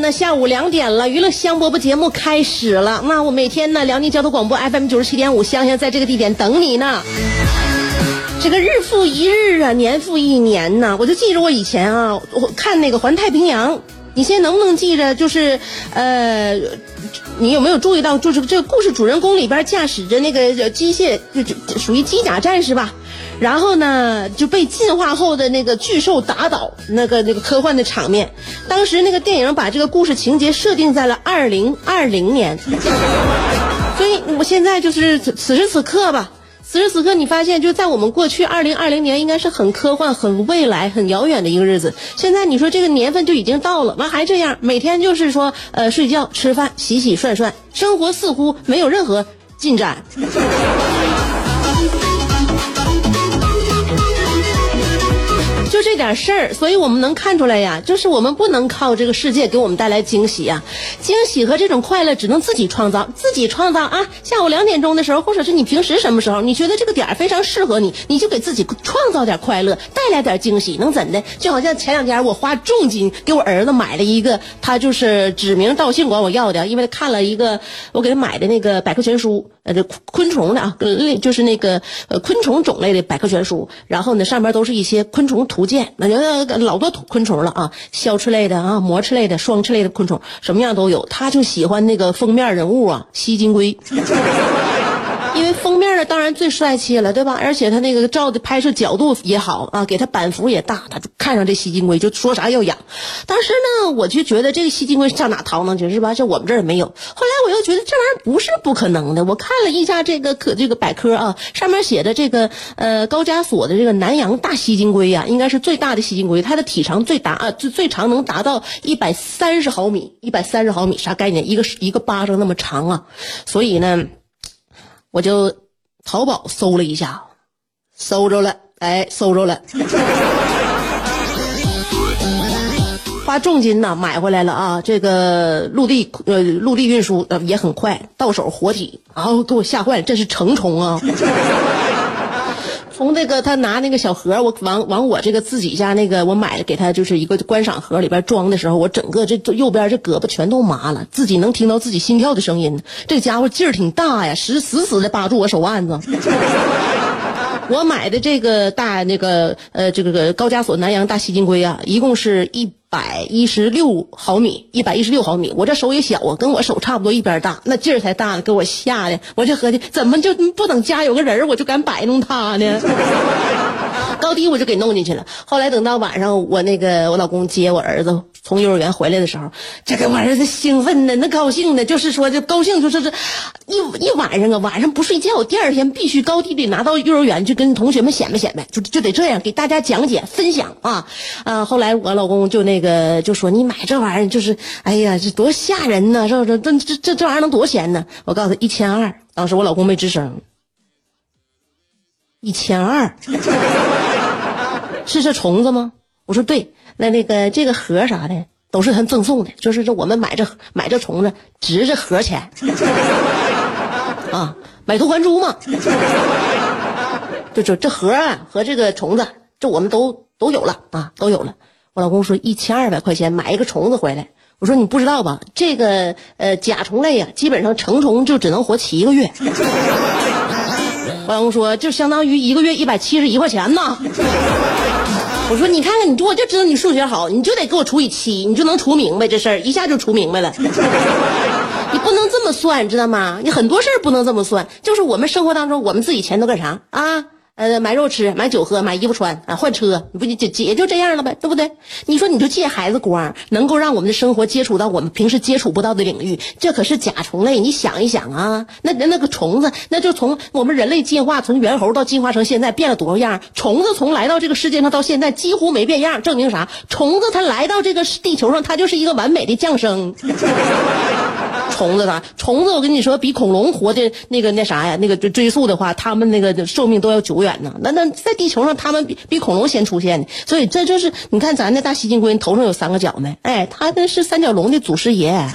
那，下午两点了，娱乐香饽饽节目开始了。那我每天呢，辽宁交通广播 FM 九十七点五，香香在这个地点等你呢。这个日复一日啊，年复一年呐，我就记着我以前啊，我看那个《环太平洋》，你现在能不能记着？就是呃，你有没有注意到，就是这个故事主人公里边驾驶着那个机械，就就属于机甲战士吧？然后呢，就被进化后的那个巨兽打倒，那个那个科幻的场面。当时那个电影把这个故事情节设定在了二零二零年，所以我现在就是此时此刻吧。此时此刻，你发现就在我们过去二零二零年，应该是很科幻、很未来、很遥远的一个日子。现在你说这个年份就已经到了，完还这样，每天就是说呃睡觉、吃饭、洗洗涮涮，生活似乎没有任何进展。这点事儿，所以我们能看出来呀，就是我们不能靠这个世界给我们带来惊喜呀，惊喜和这种快乐只能自己创造，自己创造啊！下午两点钟的时候，或者是你平时什么时候，你觉得这个点儿非常适合你，你就给自己创造点快乐，带来点惊喜，能怎的？就好像前两天我花重金给我儿子买了一个，他就是指名道姓管我要的，因为他看了一个我给他买的那个百科全书，呃，这昆虫的啊，类就是那个呃昆虫种类的百科全书，然后呢上面都是一些昆虫图鉴。见那就老多昆虫了啊，消翅类的啊，膜翅类的，双翅类的昆虫，什么样都有。他就喜欢那个封面人物啊，吸金龟。这，当然最帅气了，对吧？而且他那个照的拍摄角度也好啊，给他版幅也大，他就看上这吸金龟，就说啥要养。当时呢，我就觉得这个吸金龟上哪淘呢去是吧？这我们这儿也没有。后来我又觉得这玩意儿不是不可能的。我看了一下这个可这个百科啊，上面写的这个呃高加索的这个南洋大吸金龟呀，应该是最大的吸金龟，它的体长最达啊最最长能达到一百三十毫米，一百三十毫米啥概念？一个一个巴掌那么长啊！所以呢。我就淘宝搜了一下，搜着了，哎，搜着了，花重金呐买回来了啊！这个陆地呃陆地运输也很快，到手活体，然后给我吓坏了，这是成虫啊！从那个他拿那个小盒，我往往我这个自己家那个我买的给他就是一个观赏盒里边装的时候，我整个这右边这胳膊全都麻了，自己能听到自己心跳的声音。这家伙劲儿挺大呀，死死死的扒住我手腕子。我买的这个大那个呃这个高加索南洋大吸金龟啊，一共是一。百一十六毫米，一百一十六毫米，我这手也小啊，跟我手差不多一边大，那劲儿才大呢，给我吓的，我就合计怎么就不等家有个人我就敢摆弄它呢？高低我就给弄进去了。后来等到晚上，我那个我老公接我儿子从幼儿园回来的时候，这给我儿子兴奋的，那高兴的，就是说就高兴，就是这一一晚上啊，晚上不睡觉，第二天必须高低得拿到幼儿园去跟同学们显摆显摆，就就得这样给大家讲解分享啊啊！后来我老公就那个就说你买这玩意儿就是，哎呀，这多吓人呢，是不是？这这这这玩意儿能多少钱呢？我告诉他一千二，当时我老公没吱声。一千二，是这虫子吗？我说对，那那个这个盒啥的都是他赠送的，就是这我们买这买这虫子值这盒钱 啊，买椟还珠嘛。就这这盒啊和这个虫子，这我们都都有了啊，都有了。我老公说一千二百块钱买一个虫子回来，我说你不知道吧？这个呃甲虫类呀，基本上成虫就只能活七个月。我老公说，就相当于一个月一百七十一块钱呢。我说，你看看你，我就知道你数学好，你就得给我除以七，你就能除明白这事儿，一下就除明白了。你不能这么算，知道吗？你很多事儿不能这么算，就是我们生活当中，我们自己钱都干啥啊？呃，买肉吃，买酒喝，买衣服穿啊，换车，你不就也就这样了呗，对不对？你说你就借孩子光，能够让我们的生活接触到我们平时接触不到的领域，这可是甲虫类。你想一想啊，那那那个虫子，那就从我们人类进化，从猿猴到进化成现在，变了多少样？虫子从来到这个世界上到现在几乎没变样，证明啥？虫子它来到这个地球上，它就是一个完美的降生。虫子呢？虫子，我跟你说，比恐龙活的那个那啥呀，那个追溯的话，他们那个寿命都要久远呢。那那在地球上，他们比比恐龙先出现的，所以这就是你看咱那大吸金龟头上有三个角没？哎，他那是三角龙的祖师爷。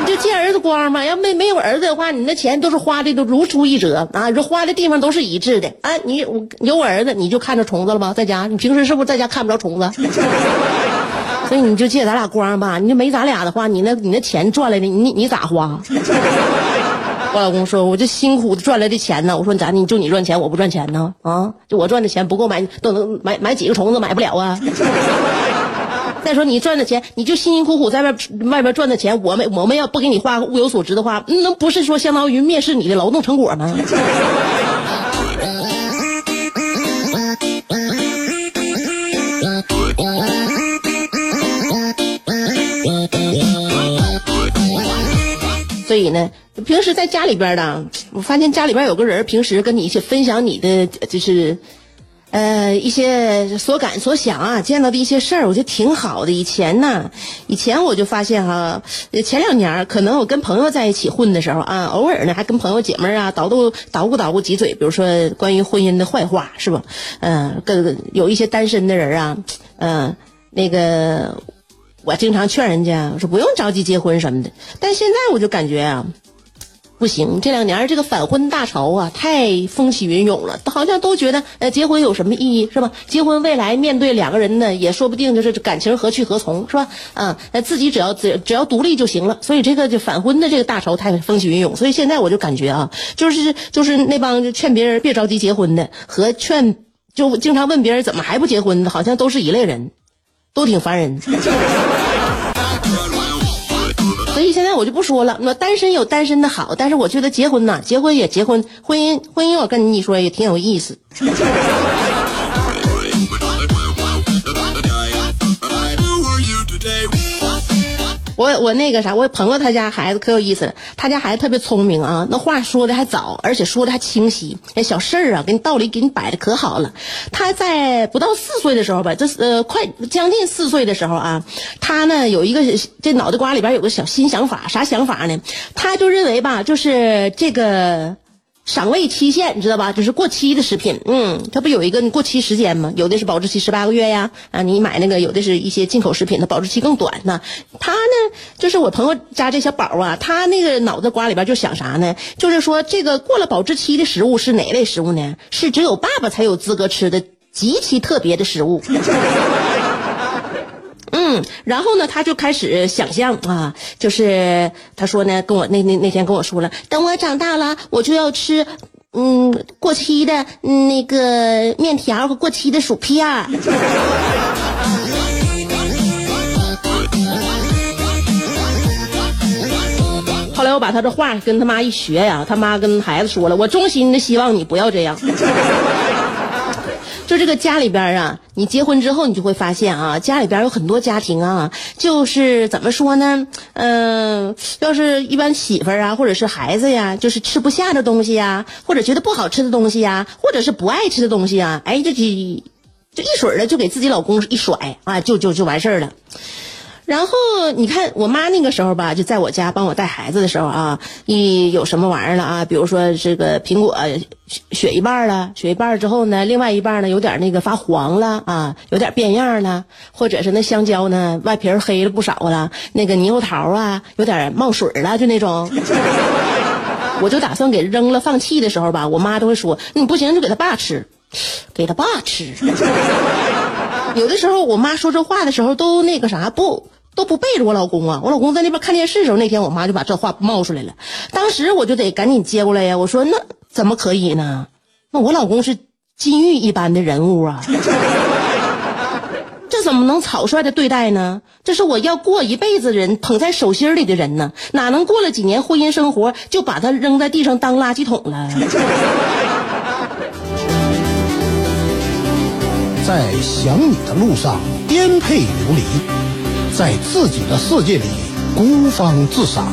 你就借儿子光嘛，要没没有儿子的话，你那钱都是花的都如出一辙啊，你说花的地方都是一致的。哎，你我有我儿子，你就看着虫子了吧？在家，你平时是不是在家看不着虫子？所以你就借咱俩光吧，你就没咱俩的话，你那你那钱赚来的，你你咋花？我老公说，我这辛苦赚来的钱呢，我说咋你就你赚钱，我不赚钱呢？啊，就我赚的钱不够买，都能买买几个虫子买不了啊。再说你赚的钱，你就辛辛苦苦在外外边赚的钱，我们我们要不给你花物有所值的话，那不是说相当于蔑视你的劳动成果吗？以呢，平时在家里边呢，我发现家里边有个人，平时跟你一起分享你的就是，呃，一些所感所想啊，见到的一些事儿，我觉得挺好的。以前呢，以前我就发现哈，前两年可能我跟朋友在一起混的时候啊，偶尔呢还跟朋友姐妹啊捣捣捣鼓捣鼓几嘴，比如说关于婚姻的坏话，是吧？嗯，跟有一些单身的人啊，嗯，那个。我经常劝人家，我说不用着急结婚什么的。但现在我就感觉啊，不行。这两年这个反婚大潮啊，太风起云涌了，好像都觉得呃结婚有什么意义是吧？结婚未来面对两个人呢，也说不定就是感情何去何从是吧？啊，自己只要只只要独立就行了。所以这个就反婚的这个大潮太风起云涌。所以现在我就感觉啊，就是就是那帮劝别人别着急结婚的，和劝就经常问别人怎么还不结婚的，好像都是一类人。都挺烦人，所以现在我就不说了。那单身有单身的好，但是我觉得结婚呐，结婚也结婚，婚姻婚姻，我跟你说也挺有意思。我我那个啥，我朋友他家孩子可有意思了，他家孩子特别聪明啊，那话说的还早，而且说的还清晰，那小事儿啊，给你道理给你摆的可好了。他在不到四岁的时候吧，这呃快将近四岁的时候啊，他呢有一个这脑袋瓜里边有个小新想法，啥想法呢？他就认为吧，就是这个。赏味期限你知道吧？就是过期的食品，嗯，它不有一个过期时间吗？有的是保质期十八个月呀，啊，你买那个有的是一些进口食品，它保质期更短呢。他呢，就是我朋友家这小宝啊，他那个脑子瓜里边就想啥呢？就是说这个过了保质期的食物是哪类食物呢？是只有爸爸才有资格吃的极其特别的食物。嗯，然后呢，他就开始想象啊，就是他说呢，跟我那那那天跟我说了，等我长大了，我就要吃，嗯，过期的那个面条和过期的薯片。后来我把他这话跟他妈一学呀，他妈跟孩子说了，我衷心的希望你不要这样。就这个家里边啊，你结婚之后，你就会发现啊，家里边有很多家庭啊，就是怎么说呢？嗯，要是一般媳妇儿啊，或者是孩子呀，就是吃不下的东西呀，或者觉得不好吃的东西呀，或者是不爱吃的东西啊，哎，就就就一水儿的就给自己老公一甩啊，就就就完事儿了。然后你看我妈那个时候吧，就在我家帮我带孩子的时候啊，一有什么玩意儿了啊，比如说这个苹果削一半了，削一半之后呢，另外一半呢有点那个发黄了啊，有点变样了，或者是那香蕉呢外皮黑了不少了，那个猕猴桃啊有点冒水了，就那种，我就打算给扔了放弃的时候吧，我妈都会说，你不行就给他爸吃，给他爸吃。有的时候我妈说这话的时候都那个啥不。都不背着我老公啊！我老公在那边看电视的时候，那天我妈就把这话冒出来了。当时我就得赶紧接过来呀！我说那怎么可以呢？那我老公是金玉一般的人物啊！这怎么能草率的对待呢？这是我要过一辈子人捧在手心里的人呢，哪能过了几年婚姻生活就把他扔在地上当垃圾桶了？在想你的路上颠沛流离，在自己的世界里孤芳自赏，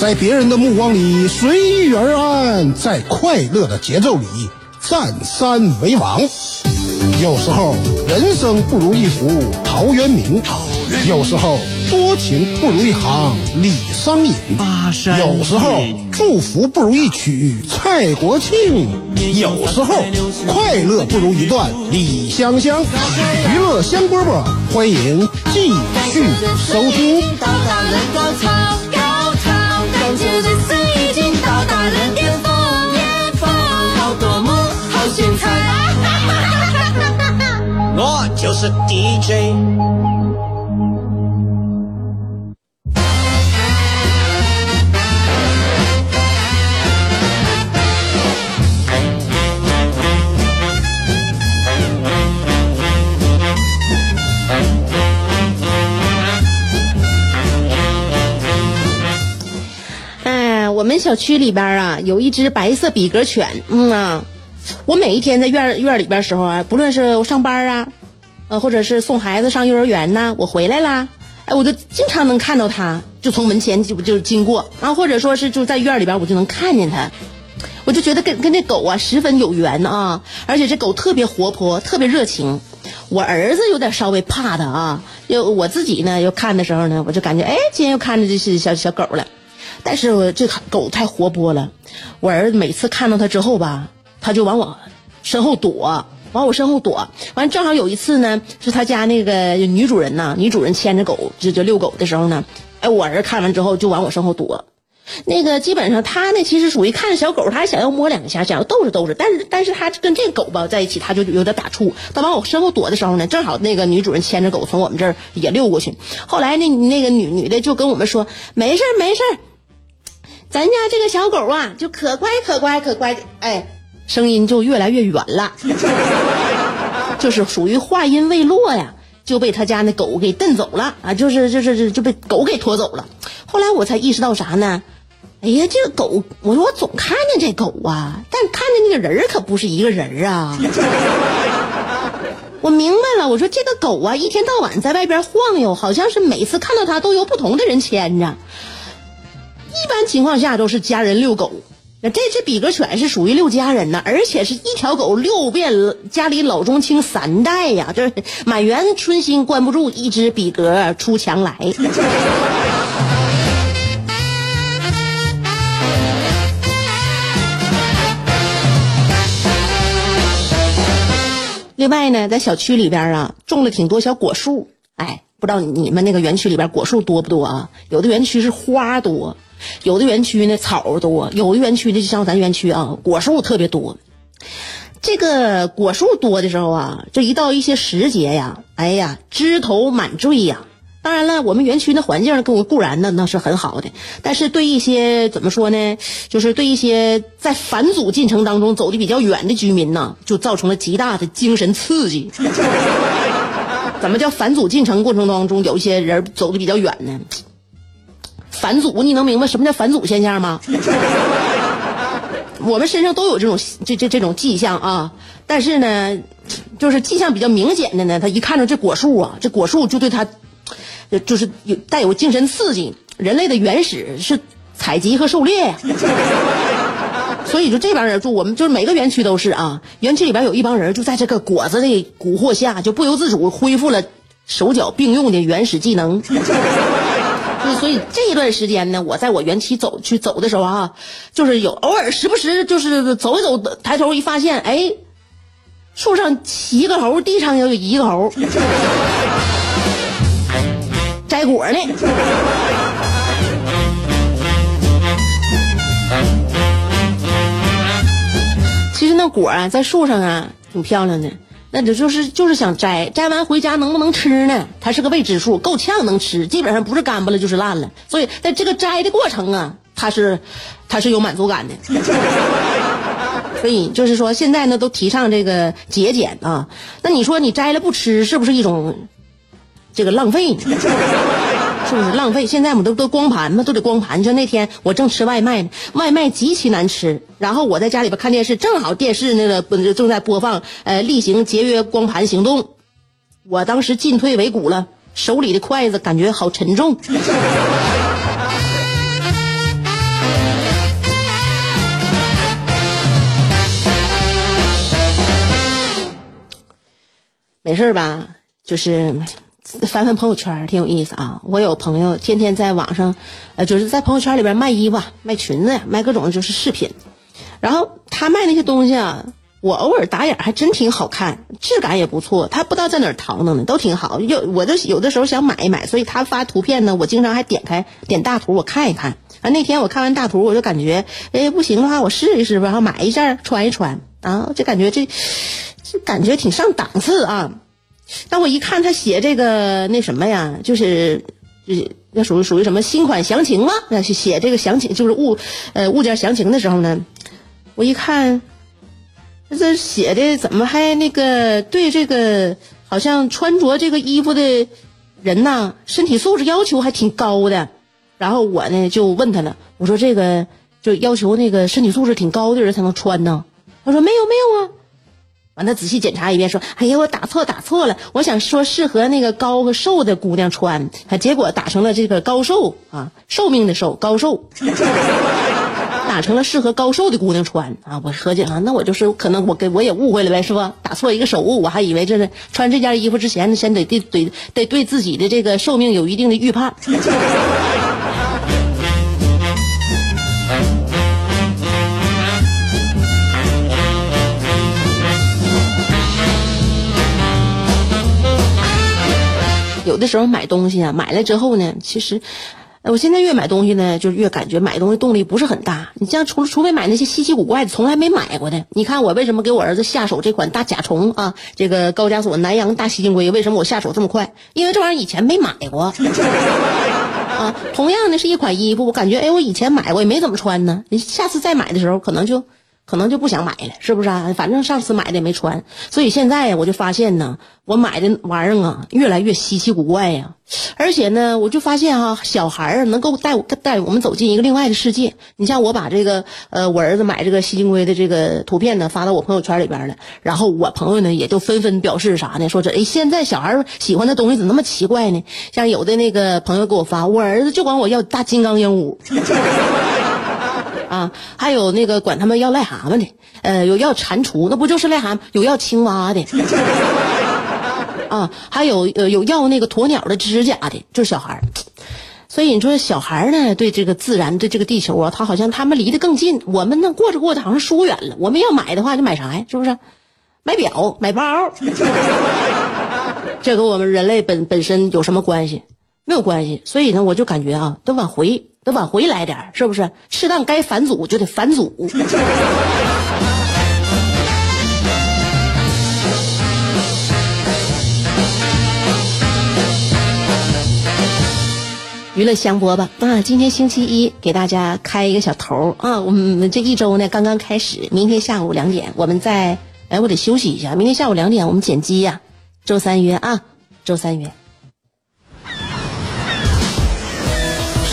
在别人的目光里随遇而安，在快乐的节奏里占山为王。有时候人生不如一幅陶渊明，有时候多情不如一行李商隐，有时候祝福不如一曲蔡国庆，有时候快乐不如一段李香香。娱乐香饽饽，欢迎继续收听。到达了高小区里边啊有一只白色比格犬，嗯啊，我每一天在院院里边时候啊，不论是我上班啊，呃，或者是送孩子上幼儿园呐，我回来啦，哎，我就经常能看到它，就从门前就就经过啊，或者说是就在院里边，我就能看见它，我就觉得跟跟这狗啊十分有缘啊，而且这狗特别活泼，特别热情。我儿子有点稍微怕它啊，又我自己呢又看的时候呢，我就感觉哎，今天又看着这是小小狗了。但是我这狗太活泼了，我儿子每次看到它之后吧，他就往我身后躲，往我身后躲。完正好有一次呢，是他家那个女主人呐，女主人牵着狗就就遛狗的时候呢，哎，我儿子看完之后就往我身后躲。那个基本上他呢，其实属于看着小狗，他还想要摸两下，想要逗着逗着，但是但是他跟这狗吧在一起，他就有点打怵。他往我身后躲的时候呢，正好那个女主人牵着狗从我们这儿也溜过去。后来那那个女女的就跟我们说，没事儿没事儿。咱家这个小狗啊，就可乖可乖可乖的，哎，声音就越来越远了，就是属于话音未落呀，就被他家那狗给蹬走了啊，就是就是就被狗给拖走了。后来我才意识到啥呢？哎呀，这个狗，我说我总看见这狗啊，但看见那个人可不是一个人啊。我明白了，我说这个狗啊，一天到晚在外边晃悠，好像是每次看到它都由不同的人牵着。一般情况下都是家人遛狗，那这只比格犬是属于遛家人呢，而且是一条狗遛遍家里老中青三代呀，这满园春心关不住，一只比格出墙来。另外呢，在小区里边啊，种了挺多小果树，哎，不知道你们那个园区里边果树多不多啊？有的园区是花多。有的园区呢草多，有的园区呢就像咱园区啊，果树特别多。这个果树多的时候啊，这一到一些时节呀，哎呀，枝头满缀呀。当然了，我们园区的环境固固然呢那是很好的，但是对一些怎么说呢，就是对一些在返祖进程当中走的比较远的居民呢，就造成了极大的精神刺激。怎么叫返祖进程过程当中有一些人走的比较远呢？返祖，你能明白什么叫返祖现象吗？我们身上都有这种这这这种迹象啊，但是呢，就是迹象比较明显的呢，他一看着这果树啊，这果树就对他，就是有带有精神刺激。人类的原始是采集和狩猎呀，所以就这帮人住我们就是每个园区都是啊，园区里边有一帮人就在这个果子的蛊惑下，就不由自主恢复了手脚并用的原始技能。所以这一段时间呢，我在我园区走去走的时候啊，就是有偶尔时不时就是走一走，抬头一发现，哎，树上七个猴，地上也有一个猴，摘果呢。其实那果啊，在树上啊，挺漂亮的。那这就是就是想摘，摘完回家能不能吃呢？它是个未知数，够呛能吃，基本上不是干巴了就是烂了。所以在这个摘的过程啊，它是它是有满足感的。所以就是说，现在呢都提倡这个节俭啊。那你说你摘了不吃，是不是一种这个浪费呢？是不是浪费？现在我们都都光盘嘛，都得光盘。就那天我正吃外卖呢，外卖极其难吃，然后我在家里边看电视，正好电视那个正在播放呃例行节约光盘行动，我当时进退维谷了，手里的筷子感觉好沉重。没事吧？就是翻翻朋友圈挺有意思啊。我有朋友天天在网上，呃，就是在朋友圈里边卖衣服、卖裙子、卖各种就是饰品。然后他卖那些东西啊，我偶尔打眼还真挺好看，质感也不错。他不知道在哪儿淘弄的，都挺好。有我就有的时候想买一买，所以他发图片呢，我经常还点开点大图我看一看。啊，那天我看完大图，我就感觉，哎，不行的话我试一试吧，然后买一件穿一穿啊，就感觉这这感觉挺上档次啊。但我一看他写这个那什么呀，就是，就是那属于属于什么新款详情吗？那是写这个详情，就是物呃物件详情的时候呢，我一看，这写的怎么还那个对这个好像穿着这个衣服的人呐，身体素质要求还挺高的。然后我呢就问他了，我说这个就要求那个身体素质挺高的人才能穿呢？他说没有没有啊。完，他仔细检查一遍，说：“哎呀，我打错打错了，我想说适合那个高和瘦的姑娘穿，结果打成了这个高瘦啊，寿命的寿高瘦，打成了适合高瘦的姑娘穿啊。我合计啊，那我就是可能我给我也误会了呗，是吧？打错一个手误，我还以为这是穿这件衣服之前，先得得得得对自己的这个寿命有一定的预判。的时候买东西啊，买了之后呢，其实，我现在越买东西呢，就越感觉买东西动力不是很大。你像除除非买那些稀奇古怪的，从来没买过的。你看我为什么给我儿子下手这款大甲虫啊，这个高加索南洋大吸金龟，为什么我下手这么快？因为这玩意儿以前没买过。啊，同样的是一款衣服，我感觉哎，我以前买过也没怎么穿呢。你下次再买的时候，可能就可能就不想买了，是不是啊？反正上次买的也没穿，所以现在，我就发现呢，我买的玩意儿啊，越来越稀奇古怪呀。而且呢，我就发现哈、小孩儿能够带带我们走进一个另外的世界。你像我把这个呃，我儿子买这个吸金龟的这个图片呢发到我朋友圈里边了，然后我朋友呢也就纷纷表示啥呢？说这哎，现在小孩喜欢的东西怎么那么奇怪呢？像有的那个朋友给我发，我儿子就管我要大金刚鹦鹉。啊，还有那个管他们要癞蛤蟆的，呃，有要蟾蜍，那不就是癞蛤蟆？有要青蛙的，啊，还有呃有要那个鸵鸟的指甲的，就是小孩儿。所以你说小孩儿呢，对这个自然，对这个地球啊，他好像他们离得更近，我们呢过着过着好像疏远了。我们要买的话，就买啥呀？是不是？买表、买包，这跟我们人类本本身有什么关系？没有关系。所以呢，我就感觉啊，得往回，得往回来点是不是？适当该反祖就得反祖。娱乐香饽饽啊，今天星期一，给大家开一个小头啊。我们这一周呢刚刚开始，明天下午两点我们再，哎，我得休息一下。明天下午两点我们剪辑呀、周三约啊，周三约。